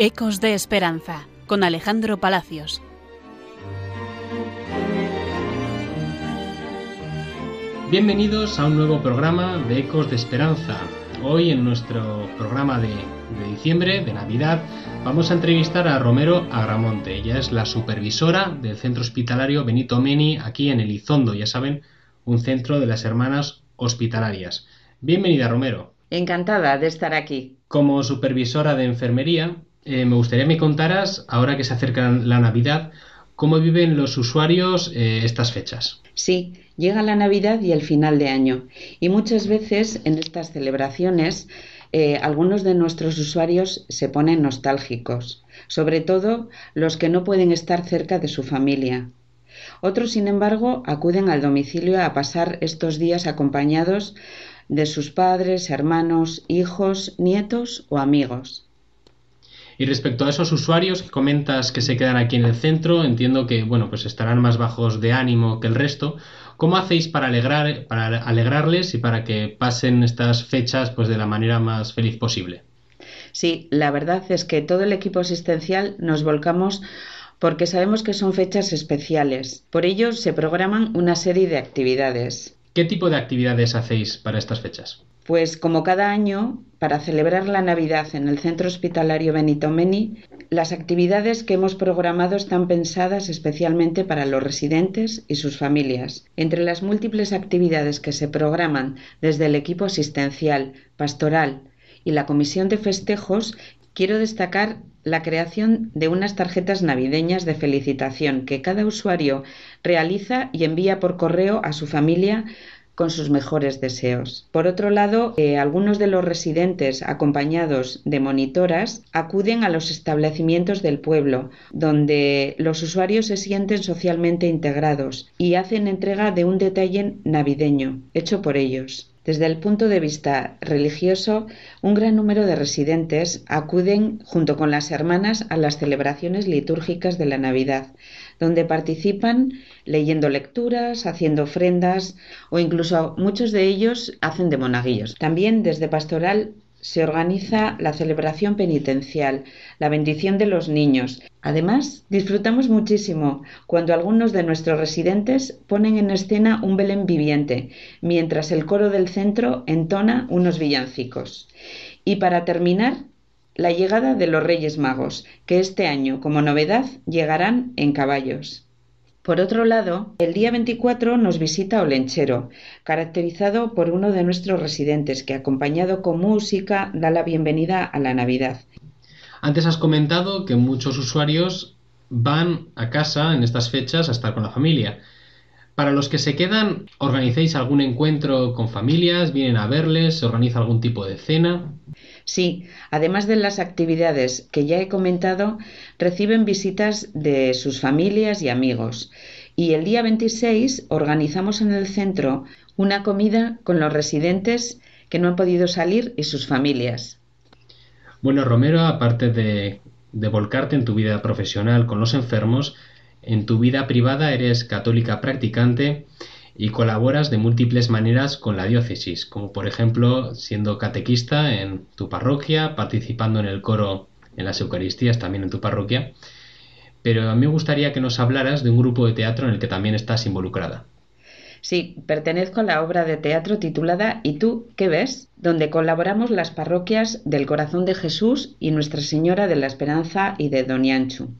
Ecos de Esperanza con Alejandro Palacios. Bienvenidos a un nuevo programa de Ecos de Esperanza. Hoy en nuestro programa de, diciembre, de Navidad, vamos a entrevistar a Romero Agramonte. Ella es la supervisora del Centro Hospitalario Benito Meni aquí en Elizondo, ya saben, un centro de las hermanas hospitalarias. Bienvenida, Romero. Encantada de estar aquí. Como supervisora de enfermería, eh, me gustaría que me contaras, ahora que se acerca la Navidad, cómo viven los usuarios eh, estas fechas. Sí, llega la Navidad y el final de año. Y muchas veces en estas celebraciones eh, algunos de nuestros usuarios se ponen nostálgicos, sobre todo los que no pueden estar cerca de su familia. Otros, sin embargo, acuden al domicilio a pasar estos días acompañados de sus padres, hermanos, hijos, nietos o amigos. Y respecto a esos usuarios que comentas que se quedan aquí en el centro, entiendo que bueno, pues estarán más bajos de ánimo que el resto. ¿Cómo hacéis para alegrar, para alegrarles y para que pasen estas fechas pues de la manera más feliz posible? Sí, la verdad es que todo el equipo asistencial nos volcamos porque sabemos que son fechas especiales. Por ello se programan una serie de actividades. ¿Qué tipo de actividades hacéis para estas fechas? Pues como cada año, para celebrar la Navidad en el Centro Hospitalario Benito Meni, las actividades que hemos programado están pensadas especialmente para los residentes y sus familias. Entre las múltiples actividades que se programan desde el equipo asistencial, pastoral y la comisión de festejos, quiero destacar la creación de unas tarjetas navideñas de felicitación que cada usuario realiza y envía por correo a su familia con sus mejores deseos. Por otro lado, eh, algunos de los residentes acompañados de monitoras acuden a los establecimientos del pueblo, donde los usuarios se sienten socialmente integrados y hacen entrega de un detalle navideño hecho por ellos. Desde el punto de vista religioso, un gran número de residentes acuden junto con las hermanas a las celebraciones litúrgicas de la Navidad, donde participan leyendo lecturas, haciendo ofrendas o incluso muchos de ellos hacen de monaguillos. También desde Pastoral se organiza la celebración penitencial, la bendición de los niños. Además, disfrutamos muchísimo cuando algunos de nuestros residentes ponen en escena un Belén viviente, mientras el coro del centro entona unos villancicos. Y para terminar, la llegada de los Reyes Magos, que este año, como novedad, llegarán en caballos. Por otro lado, el día 24 nos visita Olenchero, caracterizado por uno de nuestros residentes que, acompañado con música, da la bienvenida a la Navidad. Antes has comentado que muchos usuarios van a casa en estas fechas a estar con la familia. Para los que se quedan, ¿organizáis algún encuentro con familias? ¿Vienen a verles? ¿Se organiza algún tipo de cena? Sí, además de las actividades que ya he comentado, reciben visitas de sus familias y amigos. Y el día 26 organizamos en el centro una comida con los residentes que no han podido salir y sus familias. Bueno, Romero, aparte de, de volcarte en tu vida profesional con los enfermos, en tu vida privada eres católica practicante y colaboras de múltiples maneras con la diócesis, como por ejemplo siendo catequista en tu parroquia, participando en el coro en las Eucaristías también en tu parroquia. Pero a mí me gustaría que nos hablaras de un grupo de teatro en el que también estás involucrada. Sí, pertenezco a la obra de teatro titulada ¿Y tú qué ves?, donde colaboramos las parroquias del Corazón de Jesús y Nuestra Señora de la Esperanza y de Donianchu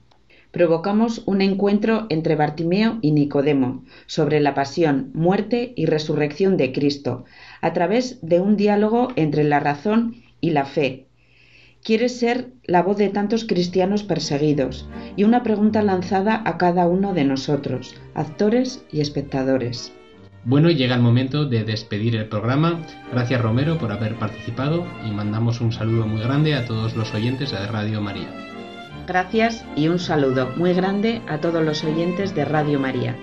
provocamos un encuentro entre Bartimeo y Nicodemo sobre la pasión, muerte y resurrección de Cristo, a través de un diálogo entre la razón y la fe. Quiere ser la voz de tantos cristianos perseguidos y una pregunta lanzada a cada uno de nosotros, actores y espectadores. Bueno, llega el momento de despedir el programa. Gracias Romero por haber participado y mandamos un saludo muy grande a todos los oyentes de Radio María. Gracias y un saludo muy grande a todos los oyentes de Radio María.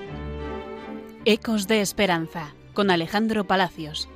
Ecos de Esperanza con Alejandro Palacios.